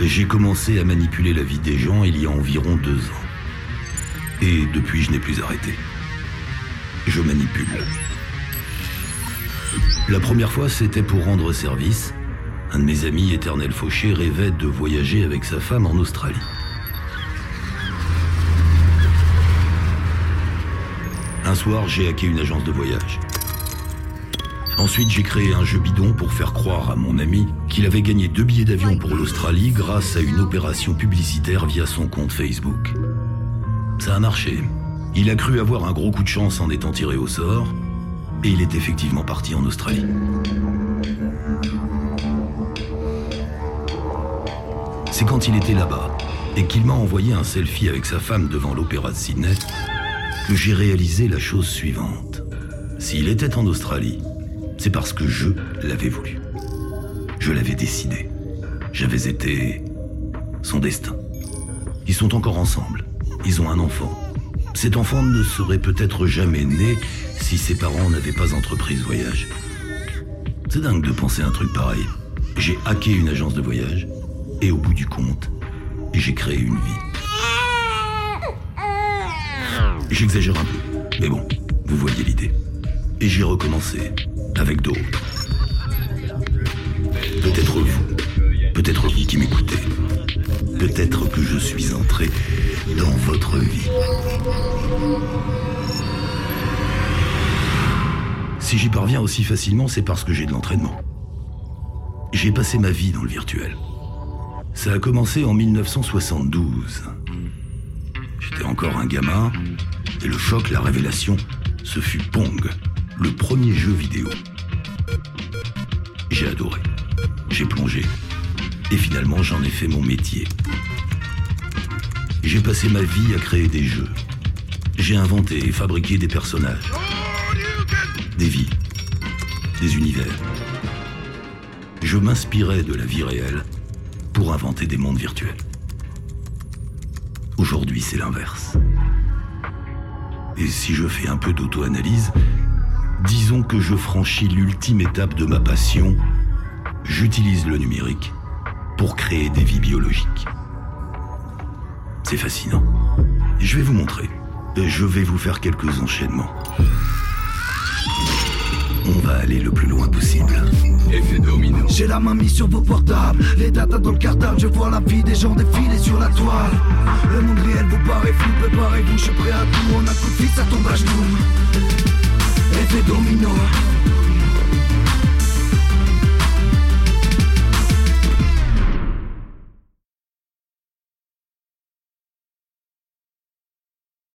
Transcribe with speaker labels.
Speaker 1: J'ai commencé à manipuler la vie des gens il y a environ deux ans. Et depuis, je n'ai plus arrêté. Je manipule. La première fois, c'était pour rendre service. Un de mes amis, éternel fauché, rêvait de voyager avec sa femme en Australie. Un soir, j'ai hacké une agence de voyage. Ensuite, j'ai créé un jeu bidon pour faire croire à mon ami qu'il avait gagné deux billets d'avion pour l'Australie grâce à une opération publicitaire via son compte Facebook. Ça a marché. Il a cru avoir un gros coup de chance en étant tiré au sort, et il est effectivement parti en Australie. C'est quand il était là-bas et qu'il m'a envoyé un selfie avec sa femme devant l'opéra de Sydney que j'ai réalisé la chose suivante. S'il était en Australie, c'est parce que je l'avais voulu. Je l'avais décidé. J'avais été son destin. Ils sont encore ensemble. Ils ont un enfant. Cet enfant ne serait peut-être jamais né si ses parents n'avaient pas entrepris ce voyage. C'est dingue de penser un truc pareil. J'ai hacké une agence de voyage et au bout du compte, j'ai créé une vie. J'exagère un peu, mais bon, vous voyez l'idée. Et j'ai recommencé avec d'autres. Peut-être vous, peut-être vous qui m'écoutez. Peut-être que je suis entré dans votre vie. Si j'y parviens aussi facilement, c'est parce que j'ai de l'entraînement. J'ai passé ma vie dans le virtuel. Ça a commencé en 1972. J'étais encore un gamin, et le choc, la révélation, ce fut Pong, le premier jeu vidéo. J'ai adoré. J'ai plongé. Et finalement, j'en ai fait mon métier. J'ai passé ma vie à créer des jeux. J'ai inventé et fabriqué des personnages. Des vies. Des univers. Je m'inspirais de la vie réelle pour inventer des mondes virtuels. Aujourd'hui, c'est l'inverse. Et si je fais un peu d'auto-analyse, disons que je franchis l'ultime étape de ma passion, j'utilise le numérique pour créer des vies biologiques. C'est fascinant. Je vais vous montrer. Je vais vous faire quelques enchaînements. On va aller le plus loin possible.
Speaker 2: Effet domino.
Speaker 3: J'ai la main mise sur vos portables, les datas dans le cartable, je vois la vie des gens défiler sur la toile. Le monde réel vous paraît flou, préparez-vous, je suis prêt à tout, on a coup de fil, ça tombe à genoux.